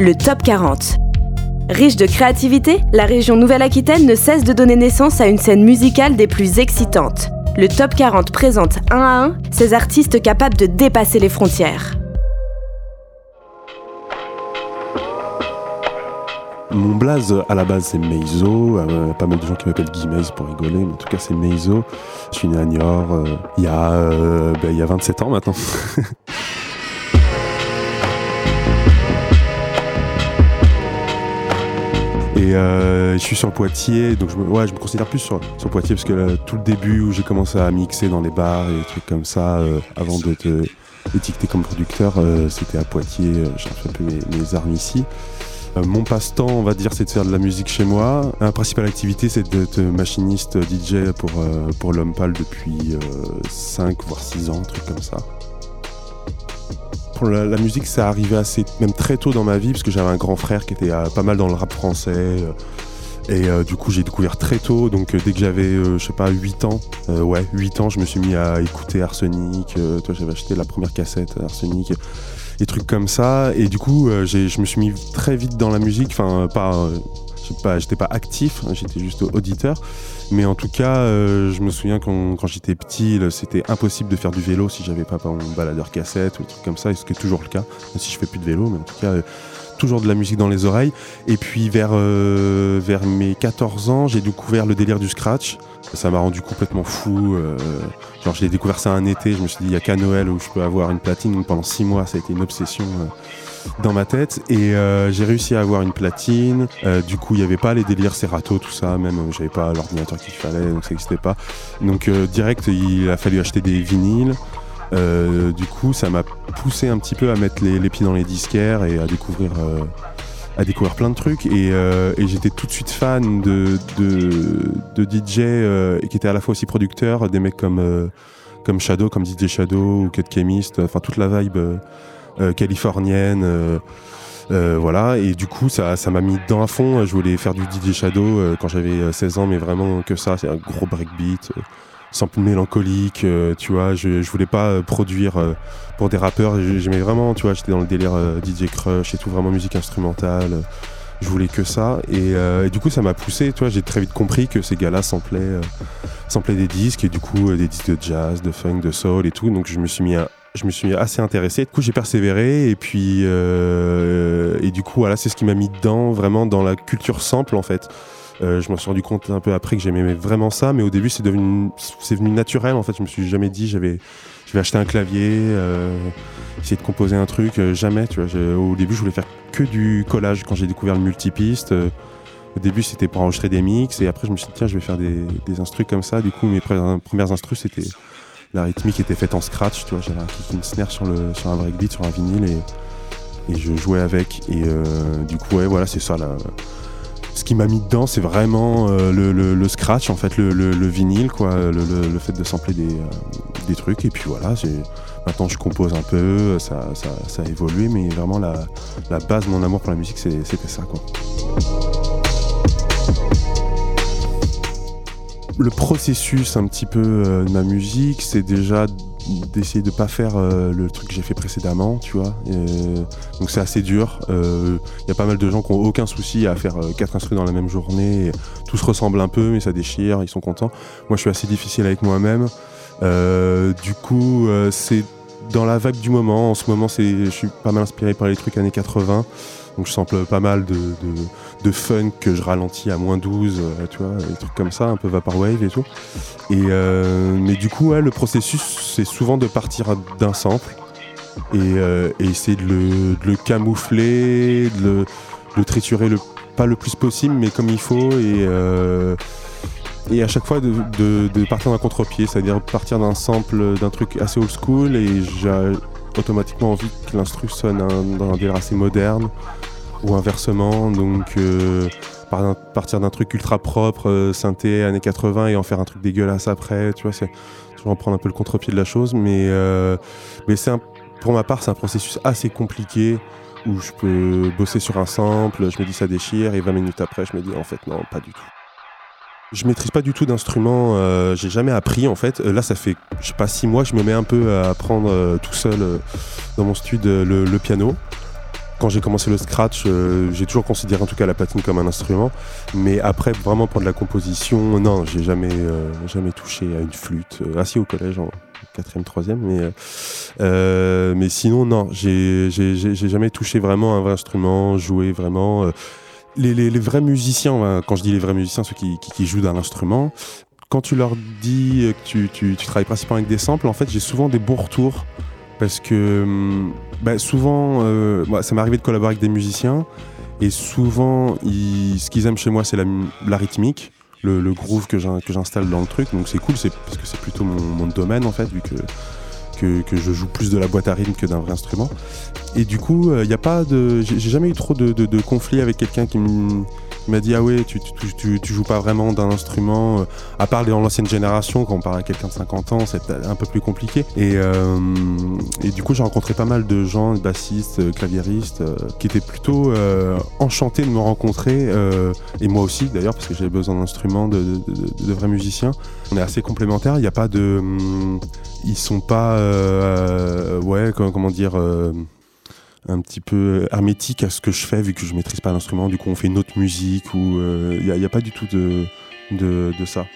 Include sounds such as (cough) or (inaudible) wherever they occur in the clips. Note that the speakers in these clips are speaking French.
le Top 40. Riche de créativité, la région Nouvelle-Aquitaine ne cesse de donner naissance à une scène musicale des plus excitantes. Le Top 40 présente un à un ces artistes capables de dépasser les frontières. Mon blaze à la base c'est Meizo, euh, pas mal de gens qui m'appellent Guy pour rigoler, mais en tout cas c'est Meizo. Je suis né à Niort euh, il, euh, ben, il y a 27 ans maintenant. (laughs) Et je suis sur Poitiers, donc je me, ouais, je me considère plus sur, sur Poitiers parce que tout le début où j'ai commencé à mixer dans les bars et des trucs comme ça, avant d'être étiqueté comme producteur, c'était à Poitiers, j'ai fait un peu mes, mes armes ici. Euh, mon passe-temps, on va dire, c'est de faire de la musique chez moi. La principale activité, c'est d'être machiniste DJ pour, euh, pour l'homme pâle depuis 5 euh, voire 6 ans, un truc comme ça. La, musique, ça arrivait assez, même très tôt dans ma vie, parce que j'avais un grand frère qui était pas mal dans le rap français. Et du coup, j'ai découvert très tôt. Donc, dès que j'avais, je sais pas, 8 ans, ouais, 8 ans, je me suis mis à écouter Arsenic. toi, j'avais acheté la première cassette Arsenic des trucs comme ça. Et du coup, euh, je me suis mis très vite dans la musique. Enfin, pas, euh, pas j'étais pas actif, hein, j'étais juste auditeur. Mais en tout cas, euh, je me souviens quand, quand j'étais petit, c'était impossible de faire du vélo si j'avais pas mon baladeur cassette ou des trucs comme ça, ce qui est toujours le cas, même si je fais plus de vélo, mais en tout cas, toujours de la musique dans les oreilles. Et puis vers, vers mes 14 ans, j'ai découvert le délire du scratch. Ça m'a rendu complètement fou. Euh, genre, j'ai découvert ça un été. Je me suis dit, il n'y a qu'à Noël où je peux avoir une platine. Donc, pendant six mois, ça a été une obsession euh, dans ma tête. Et euh, j'ai réussi à avoir une platine. du coup, il n'y avait pas les délires Serato, tout ça. Même, j'avais pas l'ordinateur qu'il fallait, donc ça n'existait pas. Donc, direct, il a fallu acheter des vinyles. du coup, ça m'a poussé un petit peu à mettre les, les pieds dans les disquaires et à découvrir à découvrir plein de trucs et, euh, et j'étais tout de suite fan de, de, de DJ euh, qui était à la fois aussi producteur, des mecs comme, euh, comme Shadow, comme DJ Shadow ou Cut Chemist, enfin toute la vibe californienne. voilà, et du coup, ça, ça m'a mis dedans à fond. Je voulais faire du DJ Shadow quand j'avais 16 ans, mais vraiment que ça, c'est un gros breakbeat sample mélancolique, euh, tu vois. Je, je voulais pas euh, produire euh, pour des rappeurs. J'aimais vraiment, tu vois, j'étais dans le délire DJ Crush et tout, vraiment musique instrumentale. je voulais que ça. Et, du coup, ça m'a poussé, tu vois. J'ai très vite compris que ces gars-là samplaient, samplaient des disques et du coup, des disques de jazz, de funk, de soul et tout. Donc, je me suis mis je me suis assez intéressé. Du coup, j'ai persévéré et puis et du coup, voilà, c'est ce qui m'a mis dedans, vraiment dans la culture sample en fait. Euh, je m'en suis rendu compte un peu après que j'aimais vraiment ça, mais au début c'est devenu, c'est venu naturel en fait. Je me suis jamais dit j'avais, je vais acheter un clavier, euh, essayer de composer un truc, euh, jamais. Tu vois, au début je voulais faire que du collage quand j'ai découvert le multipiste. au début c'était pour enregistrer des mix et après je me suis dit tiens je vais faire des, des instrus comme ça. Du coup mes premières instrus c'était la rythmique était faite en scratch. Tu vois, j'avais une snare sur le sur un breakbeat sur un vinyle et, et je jouais avec et du coup ouais voilà c'est ça là ce qui m'a mis dedans, c'est vraiment euh, le, scratch, en fait, le, vinyle, quoi, le, fait de sampler des, euh, des trucs. Et puis voilà, maintenant je compose un peu, ça, ça, a évolué, mais vraiment la, base de mon amour pour la musique, c'était ça, quoi. Le processus un petit peu euh, de ma musique, c'est déjà d'essayer de pas faire euh, le truc que j'ai fait précédemment, tu vois. donc c'est assez dur. Il euh, y a pas mal de gens qui ont aucun souci à faire euh, quatre instruments dans la même journée. tout se ressemble un peu, mais ça déchire, ils sont contents. Moi, je suis assez difficile avec moi-même. du coup, c'est dans la vague du moment. En ce moment, je suis pas mal inspiré par les trucs années 80. Donc je sample pas mal de, de, funk que je ralentis à moins 12, euh, tu vois, des trucs comme ça, un peu vaporwave et tout. Et, euh, mais du coup, le processus, c'est souvent de partir d'un sample et, euh, essayer de le, camoufler, de le, triturer pas le plus possible, mais comme il faut. Et, et à chaque fois de, partir d'un contre-pied, c'est-à-dire partir d'un sample, d'un truc assez old school et j'ai automatiquement envie que l'instru sonne dans un délire assez moderne ou inversement. Donc euh, partir d'un truc ultra propre, euh, synthé années 80 et en faire un truc dégueulasse après, tu vois, c'est toujours prendre un peu le contre-pied de la chose, mais, euh, c'est pour ma part c'est un processus assez compliqué où je peux bosser sur un sample, je me dis ça déchire et 20 minutes après je me dis en fait non pas du tout. Je maîtrise pas du tout d'instruments, j'ai jamais appris en fait. là, ça fait, je sais pas, six mois, je me mets un peu à apprendre tout seul dans mon studio le, piano. Quand j'ai commencé le scratch, euh, j'ai toujours considéré en tout cas la platine comme un instrument. Mais après, vraiment pour de la composition, non, j'ai jamais, euh, jamais touché à une flûte. Euh, assis au collège en quatrième, troisième, mais mais sinon non, j'ai jamais touché vraiment un vrai instrument, joué vraiment. Les, les, vrais musiciens, quand je dis les vrais musiciens, ceux qui, qui, jouent d'un instrument, quand tu leur dis que tu, tu, tu travailles principalement avec des samples, en fait, j'ai souvent des bons retours parce que hum, bah, souvent, euh, ça m'est arrivé de collaborer avec des musiciens et souvent, ce qu'ils aiment chez moi, c'est la, rythmique, le, groove que j'installe dans le truc. Donc c'est cool, parce que c'est plutôt mon, domaine en fait, vu que, je joue plus de la boîte à rythme que d'un vrai instrument. Et du coup, il euh, n'y a pas de, j'ai jamais eu trop de conflits avec quelqu'un qui me il m'a dit ah ouais tu, tu, joues pas vraiment d'un instrument euh, à part dans l'ancienne génération quand on parle à quelqu'un de 50 ans c'est un peu plus compliqué. Et, euh, et du coup j'ai rencontré pas mal de gens bassistes euh, claviéristes qui étaient plutôt enchantés de me rencontrer et moi aussi d'ailleurs parce que j'avais besoin d'instruments de, de, vrais musiciens. On est assez complémentaires il n'y a pas de hum, ils sont pas ouais comment dire un petit peu hermétique à ce que je fais vu que je maîtrise pas l'instrument. Du coup, on fait une autre musique ou il euh, n'y a, pas du tout de, de ça.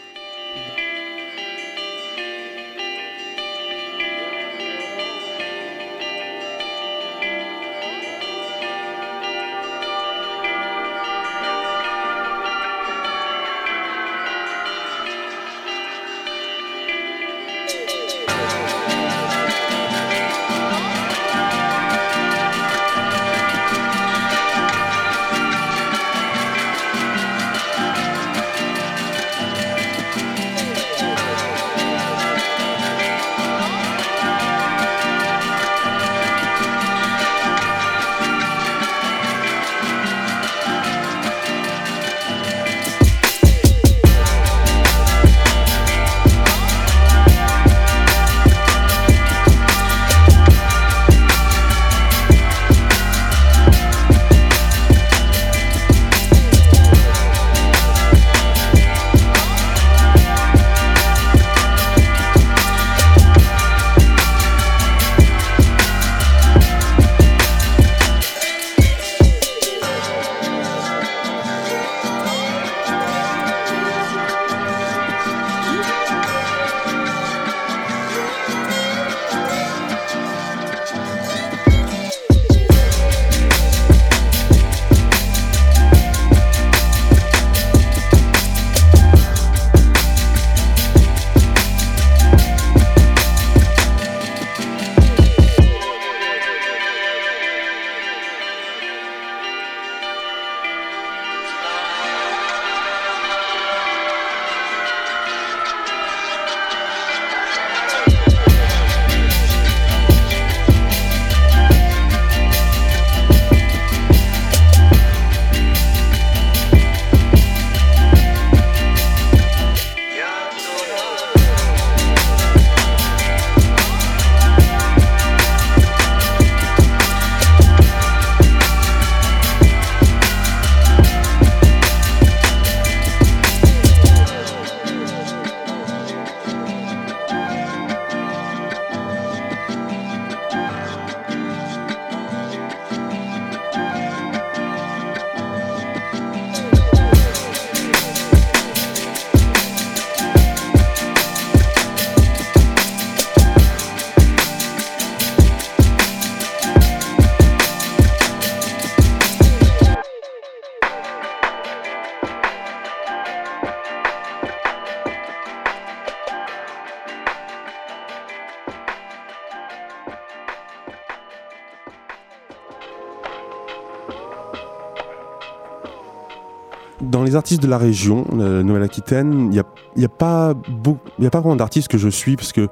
Artistes de la région, euh, Nouvelle-Aquitaine, il n'y a, y a, pas a pas vraiment d'artistes que je suis parce que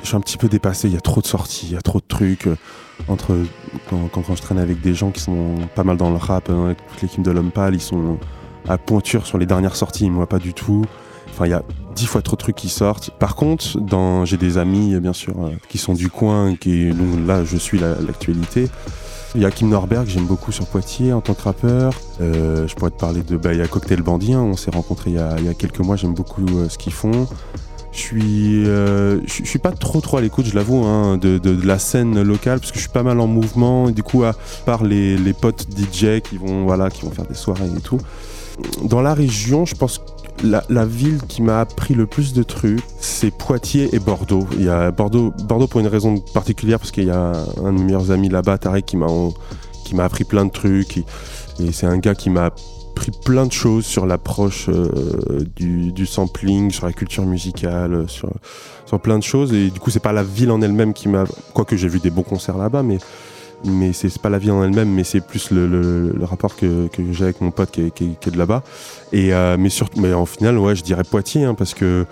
je suis un petit peu dépassé. Il y a trop de sorties, il y a trop de trucs. Euh, entre quand, je traîne avec des gens qui sont pas mal dans le rap, hein, avec toute l'équipe de l'homme pâle, ils sont à pointure sur les dernières sorties, moi pas du tout. Enfin, il y a dix fois trop de trucs qui sortent. Par contre, j'ai des amis, bien sûr, euh, qui sont du coin, qui, donc là, je suis l'actualité. Il y a Kim Norberg, j'aime beaucoup sur Poitiers en tant que rappeur. Euh, je pourrais te parler de bah, il y a Cocktail Bandit, hein. on s'est rencontrés il y, a, quelques mois, j'aime beaucoup euh, ce qu'ils font. Je suis, je, suis pas trop trop à l'écoute, je l'avoue, hein, de, la scène locale, parce que je suis pas mal en mouvement. Du coup, à part les, les potes DJ qui vont, voilà, qui vont faire des soirées et tout. Dans la région, je pense la, ville qui m'a appris le plus de trucs, c'est Poitiers et Bordeaux. Il y a Bordeaux, Bordeaux pour une raison particulière, parce qu'il y a un de mes meilleurs amis là-bas, Tarek, qui m'a, qui m'a appris plein de trucs. Et, c'est un gars qui m'a appris plein de choses sur l'approche euh, du, sampling, sur la culture musicale, sur, sur plein de choses. Et du coup, c'est pas la ville en elle-même qui m'a. Quoique j'ai vu des bons concerts là-bas, mais mais c'est pas la vie en elle-même, mais c'est plus le, rapport que, j'ai avec mon pote qui est, de là-bas. Et euh, mais surtout, mais en final, ouais, je dirais Poitiers, hein, parce que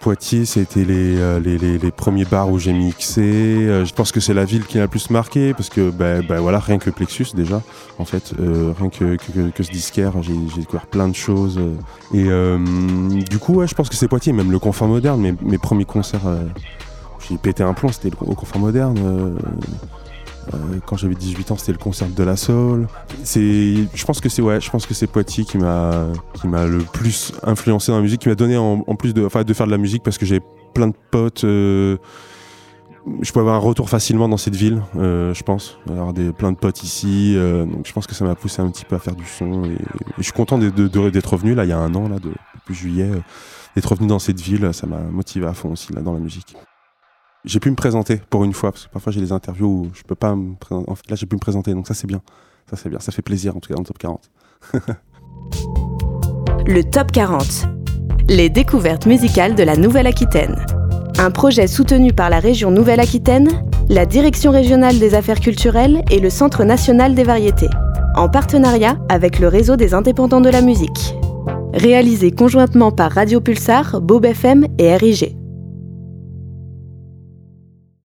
Poitiers, c'était euh, les, les, premiers bars où j'ai mixé. Euh, je pense que c'est la ville qui m'a le plus marqué, parce que ben, ben voilà, rien que Plexus déjà, en fait, rien que, que, ce disquaire, j'ai découvert plein de choses. Et du coup, ouais, je pense que c'est Poitiers, même le confort moderne, mes, mes premiers concerts, j'ai pété un plomb, c'était au confort moderne. Euh, quand j'avais 18 ans, c'était le concert de la Soul. C'est, je pense que c'est ouais, je pense que c'est Poitiers qui m'a qui m'a le plus influencé dans la musique, qui m'a donné en, plus de, enfin, de faire de la musique parce que j'ai plein de potes. Euh, je peux avoir un retour facilement dans cette ville, euh, je pense. Avoir des, plein de potes ici, donc je pense que ça m'a poussé un petit peu à faire du son. Et, je suis content d'être revenu là, il y a un an là, depuis juillet, d'être revenu dans cette ville. Ça m'a motivé à fond aussi là dans la musique j'ai pu me présenter pour une fois, parce que parfois j'ai des interviews où je peux pas me présenter. En fait, là, j'ai pu me présenter, donc ça, c'est bien. Ça, c'est bien. Ça fait plaisir, en tout cas, dans le top 40. le top 40. Les découvertes musicales de la Nouvelle-Aquitaine. Un projet soutenu par la région Nouvelle-Aquitaine, la Direction régionale des affaires culturelles et le Centre national des variétés, en partenariat avec le réseau des indépendants de la musique. Réalisé conjointement par Radio Pulsar, Bob FM et RIG.